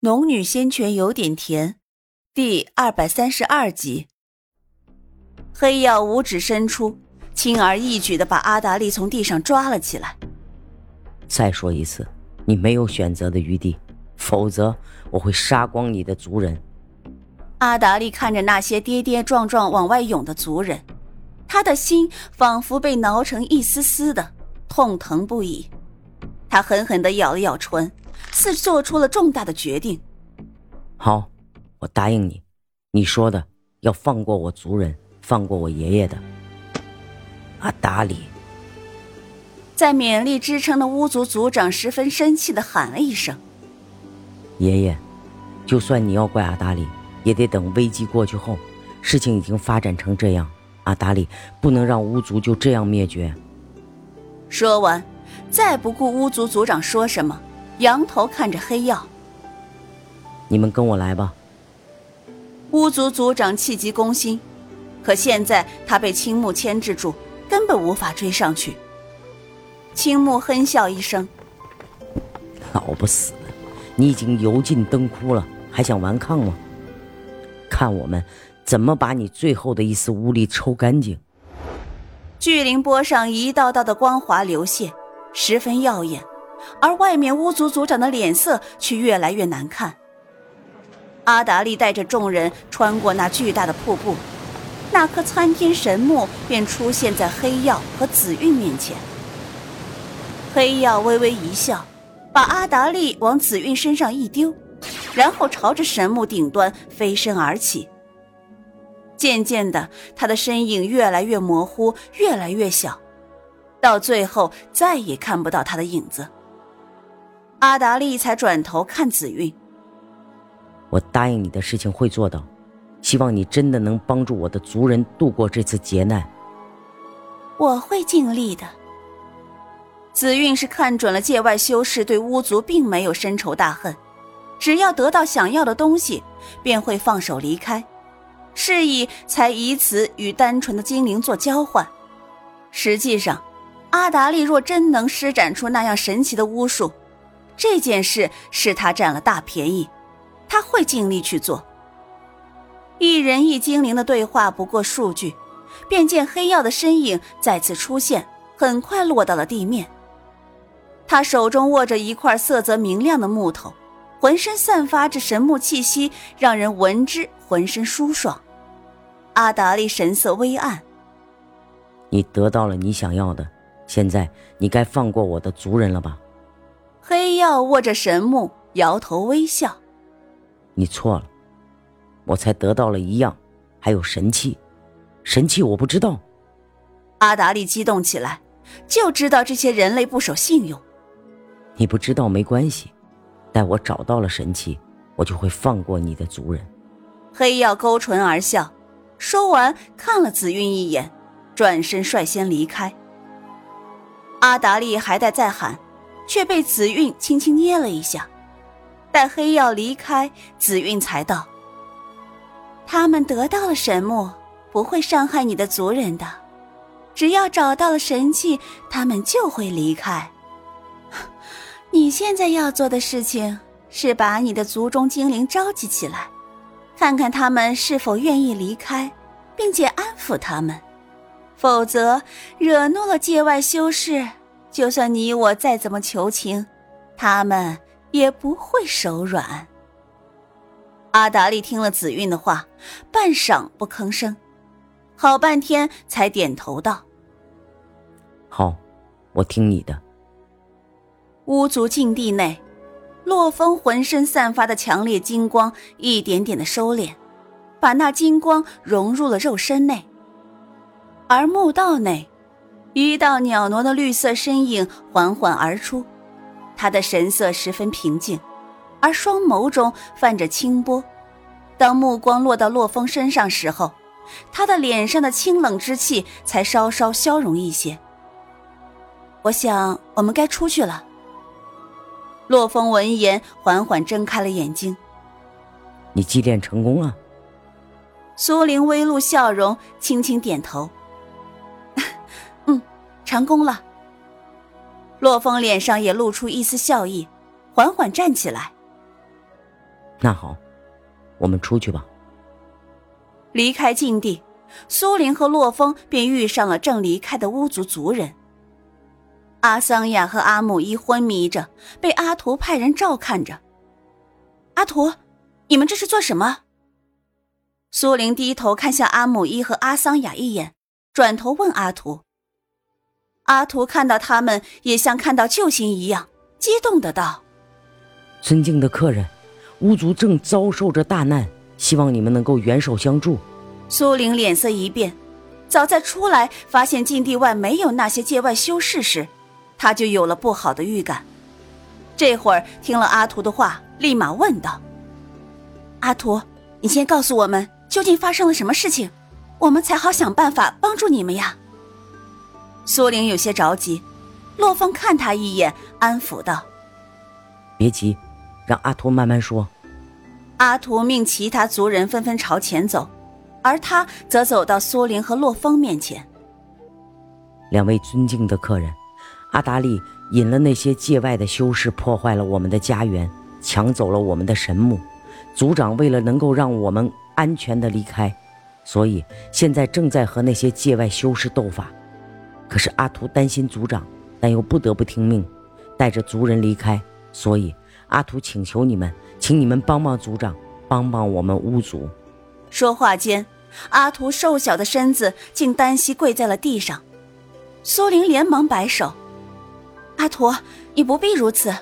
农女仙泉有点甜，第二百三十二集。黑曜五指伸出，轻而易举的把阿达利从地上抓了起来。再说一次，你没有选择的余地，否则我会杀光你的族人。阿达利看着那些跌跌撞撞往外涌的族人，他的心仿佛被挠成一丝丝的，痛疼不已。他狠狠的咬了咬唇。似做出了重大的决定。好，我答应你，你说的要放过我族人，放过我爷爷的。阿达里，在勉力支撑的巫族族长十分生气的喊了一声：“爷爷，就算你要怪阿达里，也得等危机过去后。事情已经发展成这样，阿达里不能让巫族就这样灭绝。”说完，再不顾巫族族长说什么。仰头看着黑曜，你们跟我来吧。巫族族长气急攻心，可现在他被青木牵制住，根本无法追上去。青木哼笑一声：“老不死，你已经油尽灯枯了，还想顽抗吗？看我们怎么把你最后的一丝巫力抽干净！”巨灵波上一道道的光华流泻，十分耀眼。而外面巫族族长的脸色却越来越难看。阿达利带着众人穿过那巨大的瀑布，那颗参天神木便出现在黑曜和紫韵面前。黑曜微微一笑，把阿达利往紫韵身上一丢，然后朝着神木顶端飞身而起。渐渐的，他的身影越来越模糊，越来越小，到最后再也看不到他的影子。阿达利才转头看紫韵。我答应你的事情会做到，希望你真的能帮助我的族人度过这次劫难。我会尽力的。紫韵是看准了界外修士对巫族并没有深仇大恨，只要得到想要的东西，便会放手离开，是以才以此与单纯的精灵做交换。实际上，阿达利若真能施展出那样神奇的巫术，这件事是他占了大便宜，他会尽力去做。一人一精灵的对话不过数句，便见黑曜的身影再次出现，很快落到了地面。他手中握着一块色泽明亮的木头，浑身散发着神木气息，让人闻之浑身舒爽。阿达利神色微暗：“你得到了你想要的，现在你该放过我的族人了吧？”黑曜握着神木，摇头微笑：“你错了，我才得到了一样，还有神器。神器我不知道。”阿达利激动起来，就知道这些人类不守信用。你不知道没关系，待我找到了神器，我就会放过你的族人。黑曜勾唇而笑，说完看了紫韵一眼，转身率先离开。阿达利还在再喊。却被紫韵轻轻捏了一下，待黑曜离开，紫韵才道：“他们得到了神木，不会伤害你的族人的。只要找到了神器，他们就会离开。你现在要做的事情是把你的族中精灵召集起来，看看他们是否愿意离开，并且安抚他们。否则，惹怒了界外修士。”就算你我再怎么求情，他们也不会手软。阿达利听了紫韵的话，半晌不吭声，好半天才点头道：“好，我听你的。”巫族禁地内，洛风浑身散发的强烈金光一点点的收敛，把那金光融入了肉身内，而墓道内。一道袅娜的绿色身影缓缓而出，他的神色十分平静，而双眸中泛着清波。当目光落到洛风身上时候，他的脸上的清冷之气才稍稍消融一些。我想，我们该出去了。洛风闻言，缓缓睁开了眼睛。你祭奠成功了。苏玲微露笑容，轻轻点头。成功了。洛风脸上也露出一丝笑意，缓缓站起来。那好，我们出去吧。离开禁地，苏林和洛风便遇上了正离开的巫族族人。阿桑雅和阿姆伊昏迷着，被阿图派人照看着。阿图，你们这是做什么？苏玲低头看向阿姆伊和阿桑雅一眼，转头问阿图。阿图看到他们，也像看到救星一样，激动的道：“尊敬的客人，巫族正遭受着大难，希望你们能够援手相助。”苏玲脸色一变，早在出来发现禁地外没有那些界外修士时，他就有了不好的预感。这会儿听了阿图的话，立马问道：“阿图，你先告诉我们。”究竟发生了什么事情，我们才好想办法帮助你们呀？苏玲有些着急，洛风看他一眼，安抚道：“别急，让阿图慢慢说。”阿图命其他族人纷纷朝前走，而他则走到苏玲和洛风面前。两位尊敬的客人，阿达利引了那些界外的修士，破坏了我们的家园，抢走了我们的神木。族长为了能够让我们。安全的离开，所以现在正在和那些界外修士斗法。可是阿图担心族长，但又不得不听命，带着族人离开。所以阿图请求你们，请你们帮帮族长，帮帮我们巫族。说话间，阿图瘦小的身子竟单膝跪在了地上。苏玲连忙摆手：“阿图，你不必如此。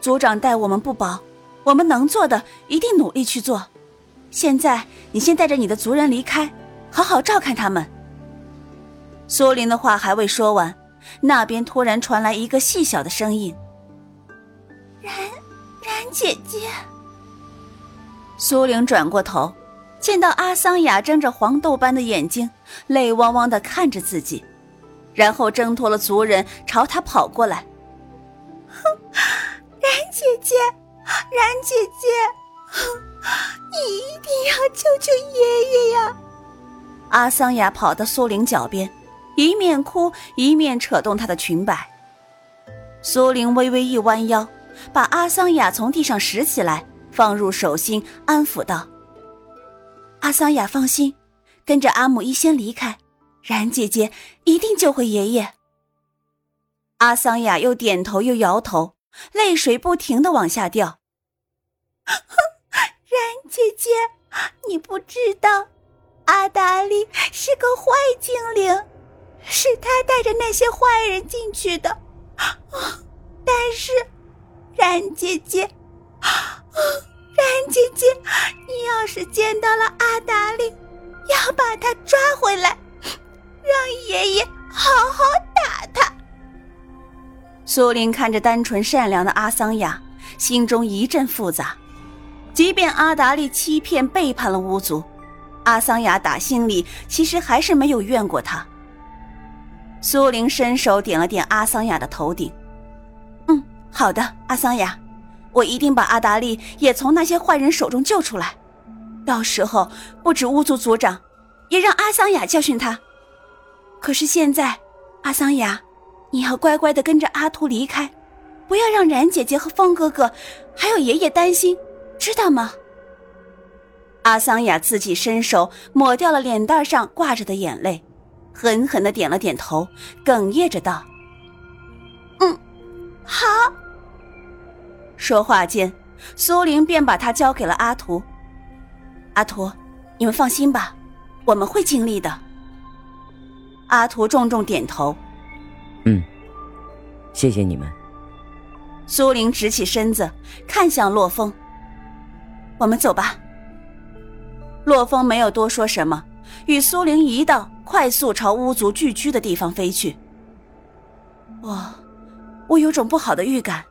族长待我们不薄，我们能做的一定努力去做。”现在，你先带着你的族人离开，好好照看他们。苏林的话还未说完，那边突然传来一个细小的声音：“然，然姐姐。”苏玲转过头，见到阿桑雅睁着黄豆般的眼睛，泪汪汪的看着自己，然后挣脱了族人，朝他跑过来：“哼，然姐姐，然姐姐。”你一定要救救爷爷呀！阿桑雅跑到苏玲脚边，一面哭一面扯动她的裙摆。苏玲微微一弯腰，把阿桑雅从地上拾起来，放入手心，安抚道：“阿桑雅，放心，跟着阿母一先离开，然姐姐一定救回爷爷。”阿桑雅又点头又摇头，泪水不停的往下掉。然姐姐，你不知道，阿达利是个坏精灵，是他带着那些坏人进去的。但是，然姐姐，然姐姐，你要是见到了阿达利，要把他抓回来，让爷爷好好打他。苏林看着单纯善良的阿桑雅，心中一阵复杂。即便阿达利欺骗背叛了巫族，阿桑雅打心里其实还是没有怨过他。苏玲伸手点了点阿桑雅的头顶，“嗯，好的，阿桑雅，我一定把阿达利也从那些坏人手中救出来。到时候不止巫族族长，也让阿桑雅教训他。可是现在，阿桑雅，你要乖乖的跟着阿图离开，不要让冉姐姐和风哥哥还有爷爷担心。”知道吗？阿桑雅自己伸手抹掉了脸蛋上挂着的眼泪，狠狠的点了点头，哽咽着道：“嗯，好。”说话间，苏玲便把他交给了阿图。阿图，你们放心吧，我们会尽力的。阿图重重点头：“嗯，谢谢你们。”苏玲直起身子，看向洛风。我们走吧。洛风没有多说什么，与苏玲一道快速朝巫族聚居的地方飞去。我，我有种不好的预感。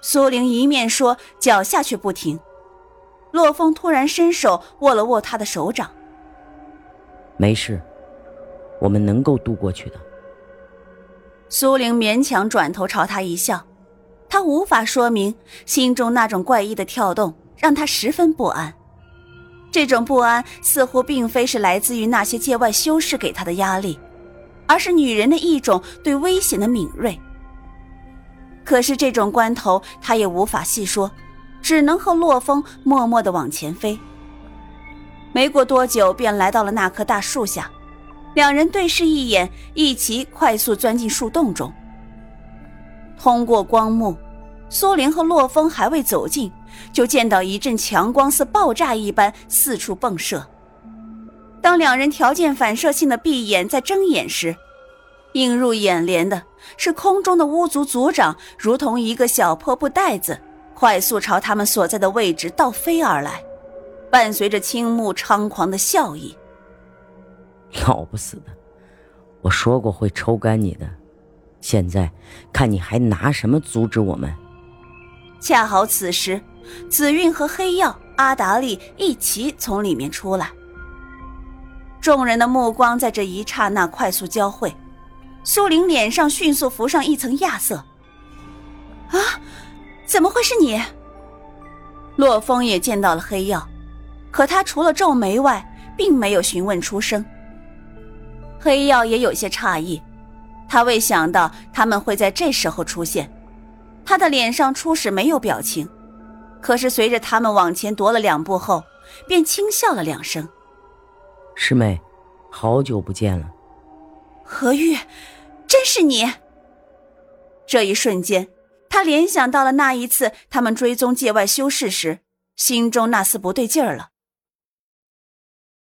苏玲一面说，脚下却不停。洛风突然伸手握了握她的手掌。没事，我们能够渡过去的。苏玲勉强转头朝他一笑，他无法说明心中那种怪异的跳动。让他十分不安，这种不安似乎并非是来自于那些界外修士给他的压力，而是女人的一种对危险的敏锐。可是这种关头，他也无法细说，只能和洛风默默的往前飞。没过多久，便来到了那棵大树下，两人对视一眼，一齐快速钻进树洞中。通过光幕，苏玲和洛风还未走近，就见到一阵强光似爆炸一般四处迸射。当两人条件反射性的闭眼在睁眼时，映入眼帘的是空中的巫族族长，如同一个小破布袋子，快速朝他们所在的位置倒飞而来，伴随着青木猖狂的笑意。老不死的，我说过会抽干你的。现在看你还拿什么阻止我们？恰好此时，紫韵和黑曜、阿达利一齐从里面出来。众人的目光在这一刹那快速交汇，苏玲脸上迅速浮上一层亚色。啊，怎么会是你？洛风也见到了黑曜，可他除了皱眉外，并没有询问出声。黑曜也有些诧异。他未想到他们会在这时候出现，他的脸上初始没有表情，可是随着他们往前踱了两步后，便轻笑了两声。师妹，好久不见了。何玉，真是你！这一瞬间，他联想到了那一次他们追踪界外修士时，心中那丝不对劲儿了。